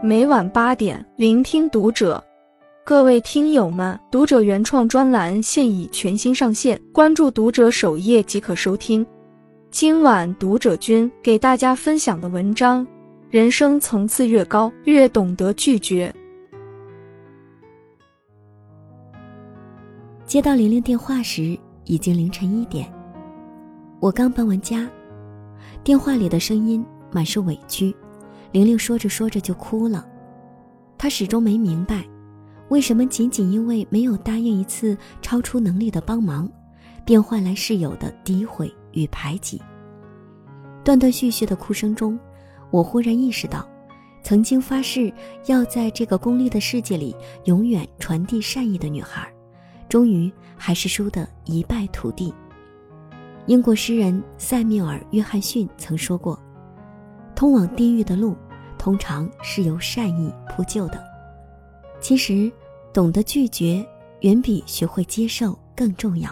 每晚八点，聆听读者。各位听友们，读者原创专栏现已全新上线，关注读者首页即可收听。今晚读者君给大家分享的文章：人生层次越高，越懂得拒绝。接到玲玲电话时，已经凌晨一点。我刚搬完家，电话里的声音满是委屈。玲玲说着说着就哭了，她始终没明白。为什么仅仅因为没有答应一次超出能力的帮忙，便换来室友的诋毁与排挤？断断续续的哭声中，我忽然意识到，曾经发誓要在这个功利的世界里永远传递善意的女孩，终于还是输得一败涂地。英国诗人塞缪尔·约翰逊曾说过：“通往地狱的路，通常是由善意铺就的。”其实，懂得拒绝远比学会接受更重要。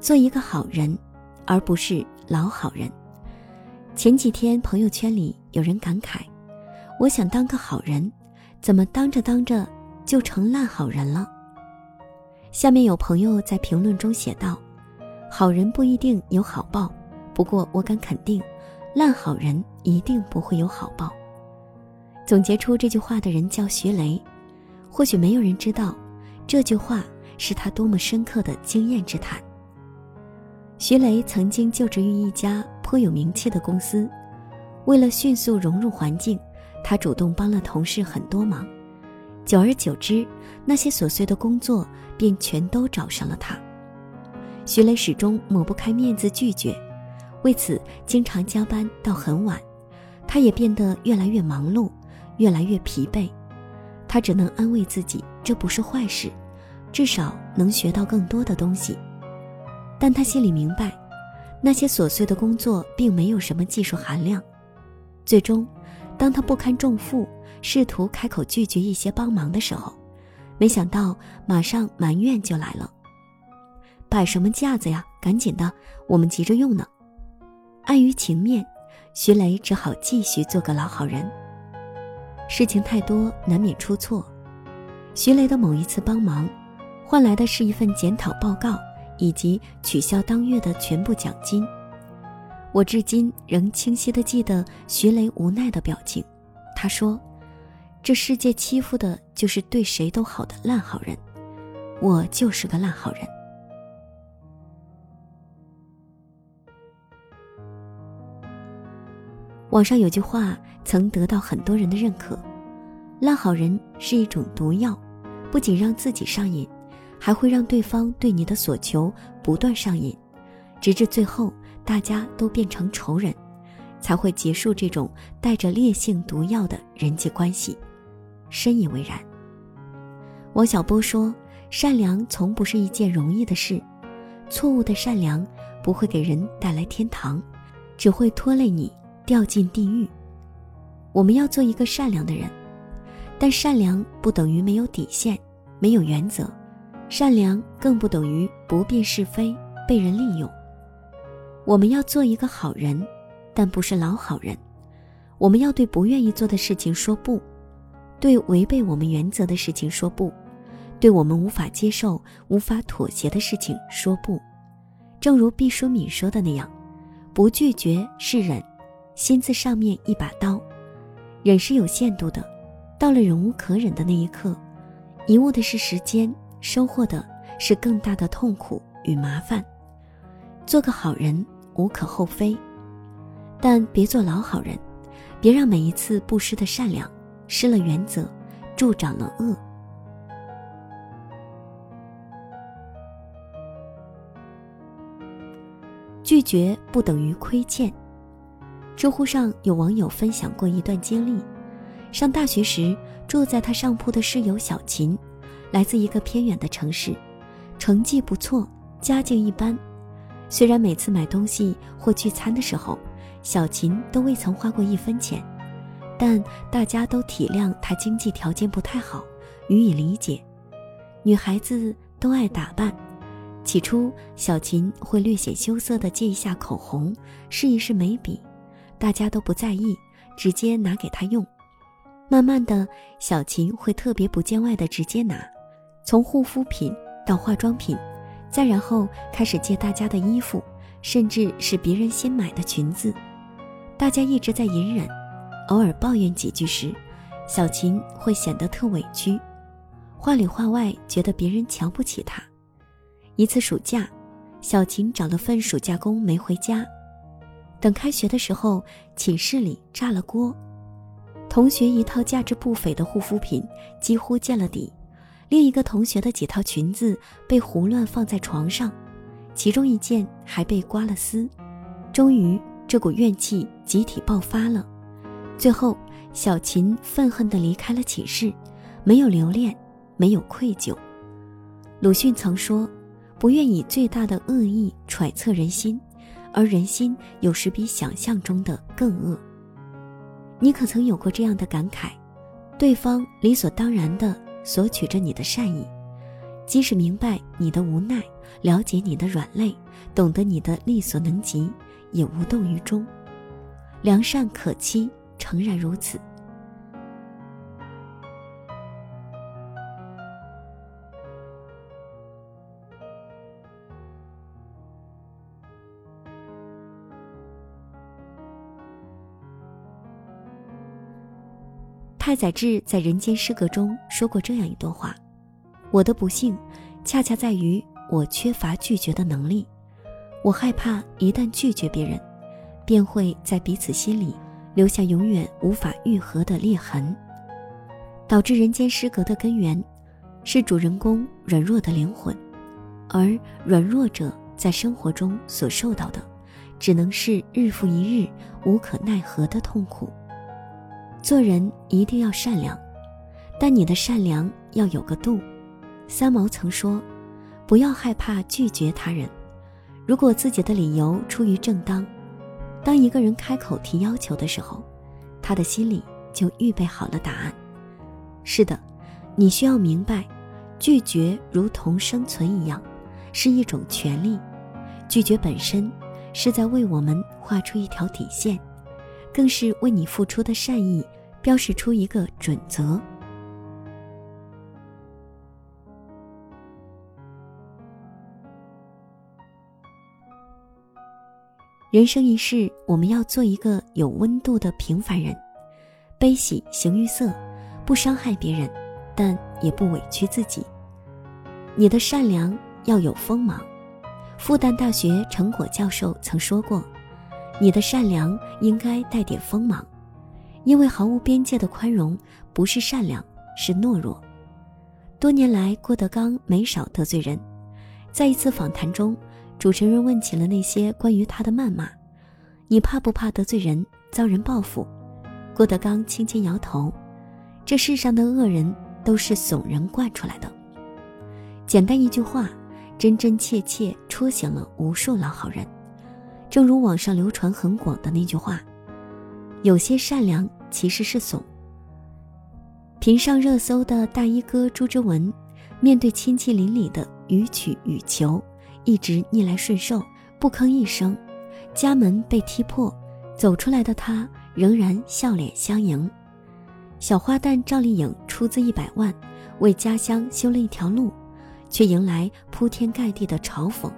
做一个好人，而不是老好人。前几天朋友圈里有人感慨：“我想当个好人，怎么当着当着就成烂好人了？”下面有朋友在评论中写道：“好人不一定有好报，不过我敢肯定，烂好人一定不会有好报。”总结出这句话的人叫徐雷。或许没有人知道，这句话是他多么深刻的经验之谈。徐雷曾经就职于一家颇有名气的公司，为了迅速融入环境，他主动帮了同事很多忙。久而久之，那些琐碎的工作便全都找上了他。徐雷始终抹不开面子拒绝，为此经常加班到很晚。他也变得越来越忙碌，越来越疲惫。他只能安慰自己，这不是坏事，至少能学到更多的东西。但他心里明白，那些琐碎的工作并没有什么技术含量。最终，当他不堪重负，试图开口拒绝一些帮忙的时候，没想到马上埋怨就来了：“摆什么架子呀？赶紧的，我们急着用呢。”碍于情面，徐雷只好继续做个老好人。事情太多，难免出错。徐雷的某一次帮忙，换来的是一份检讨报告以及取消当月的全部奖金。我至今仍清晰地记得徐雷无奈的表情。他说：“这世界欺负的就是对谁都好的烂好人，我就是个烂好人。”网上有句话。曾得到很多人的认可，烂好人是一种毒药，不仅让自己上瘾，还会让对方对你的所求不断上瘾，直至最后大家都变成仇人，才会结束这种带着烈性毒药的人际关系。深以为然。王小波说：“善良从不是一件容易的事，错误的善良不会给人带来天堂，只会拖累你掉进地狱。”我们要做一个善良的人，但善良不等于没有底线、没有原则，善良更不等于不辨是非、被人利用。我们要做一个好人，但不是老好人。我们要对不愿意做的事情说不，对违背我们原则的事情说不，对我们无法接受、无法妥协的事情说不。正如毕淑敏说的那样：“不拒绝是忍，心字上面一把刀。”忍是有限度的，到了忍无可忍的那一刻，遗误的是时间，收获的是更大的痛苦与麻烦。做个好人无可厚非，但别做老好人，别让每一次不失的善良失了原则，助长了恶。拒绝不等于亏欠。知乎上有网友分享过一段经历：上大学时，住在他上铺的室友小琴，来自一个偏远的城市，成绩不错，家境一般。虽然每次买东西或聚餐的时候，小琴都未曾花过一分钱，但大家都体谅她经济条件不太好，予以理解。女孩子都爱打扮，起初小琴会略显羞涩地借一下口红，试一试眉笔。大家都不在意，直接拿给他用。慢慢的，小琴会特别不见外的直接拿，从护肤品到化妆品，再然后开始借大家的衣服，甚至是别人新买的裙子。大家一直在隐忍，偶尔抱怨几句时，小琴会显得特委屈，话里话外觉得别人瞧不起她。一次暑假，小琴找了份暑假工没回家，等开学的时候，寝室里炸了锅。同学一套价值不菲的护肤品几乎见了底，另一个同学的几套裙子被胡乱放在床上，其中一件还被刮了丝。终于，这股怨气集体爆发了。最后，小琴愤恨地离开了寝室，没有留恋，没有愧疚。鲁迅曾说：“不愿以最大的恶意揣测人心，而人心有时比想象中的更恶。”你可曾有过这样的感慨？对方理所当然的索取着你的善意，即使明白你的无奈，了解你的软肋，懂得你的力所能及，也无动于衷。良善可欺，诚然如此。太宰治在《人间失格》中说过这样一段话：“我的不幸，恰恰在于我缺乏拒绝的能力。我害怕一旦拒绝别人，便会在彼此心里留下永远无法愈合的裂痕。导致人间失格的根源，是主人公软弱的灵魂，而软弱者在生活中所受到的，只能是日复一日无可奈何的痛苦。”做人一定要善良，但你的善良要有个度。三毛曾说：“不要害怕拒绝他人，如果自己的理由出于正当，当一个人开口提要求的时候，他的心里就预备好了答案。”是的，你需要明白，拒绝如同生存一样，是一种权利。拒绝本身是在为我们画出一条底线。更是为你付出的善意标示出一个准则。人生一世，我们要做一个有温度的平凡人，悲喜形于色，不伤害别人，但也不委屈自己。你的善良要有锋芒。复旦大学陈果教授曾说过。你的善良应该带点锋芒，因为毫无边界的宽容不是善良，是懦弱。多年来，郭德纲没少得罪人。在一次访谈中，主持人问起了那些关于他的谩骂：“你怕不怕得罪人，遭人报复？”郭德纲轻轻摇头：“这世上的恶人都是怂人惯出来的。”简单一句话，真真切切戳醒了无数老好人。正如网上流传很广的那句话：“有些善良其实是怂。”频上热搜的大衣哥朱之文，面对亲戚邻里的予取予求，一直逆来顺受，不吭一声。家门被踢破，走出来的他仍然笑脸相迎。小花旦赵丽颖出资一百万，为家乡修了一条路，却迎来铺天盖地的嘲讽，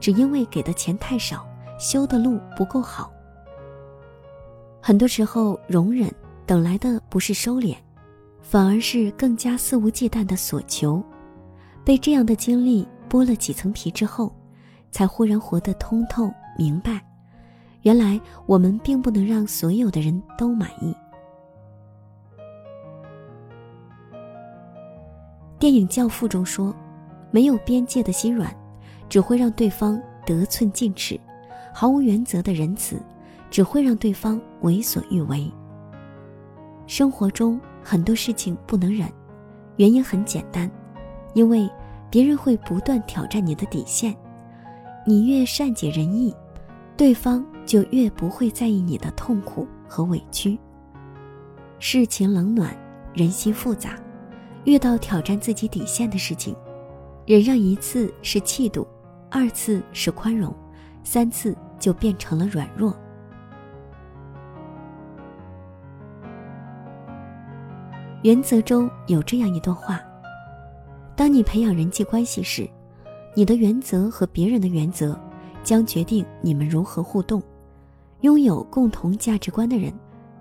只因为给的钱太少。修的路不够好，很多时候容忍等来的不是收敛，反而是更加肆无忌惮的索求。被这样的经历剥了几层皮之后，才忽然活得通透明白，原来我们并不能让所有的人都满意。电影《教父》中说：“没有边界的心软，只会让对方得寸进尺。”毫无原则的仁慈，只会让对方为所欲为。生活中很多事情不能忍，原因很简单，因为别人会不断挑战你的底线。你越善解人意，对方就越不会在意你的痛苦和委屈。世情冷暖，人心复杂，遇到挑战自己底线的事情，忍让一次是气度，二次是宽容。三次就变成了软弱。原则中有这样一段话：当你培养人际关系时，你的原则和别人的原则将决定你们如何互动。拥有共同价值观的人，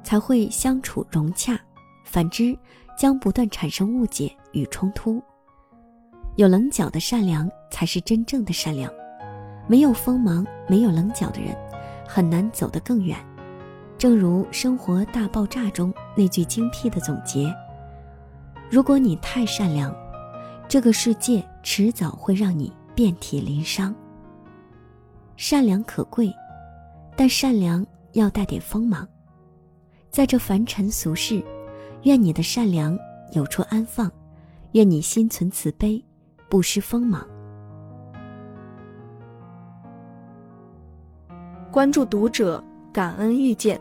才会相处融洽；反之，将不断产生误解与冲突。有棱角的善良才是真正的善良。没有锋芒、没有棱角的人，很难走得更远。正如《生活大爆炸》中那句精辟的总结：“如果你太善良，这个世界迟早会让你遍体鳞伤。”善良可贵，但善良要带点锋芒。在这凡尘俗世，愿你的善良有处安放，愿你心存慈悲，不失锋芒。关注读者，感恩遇见。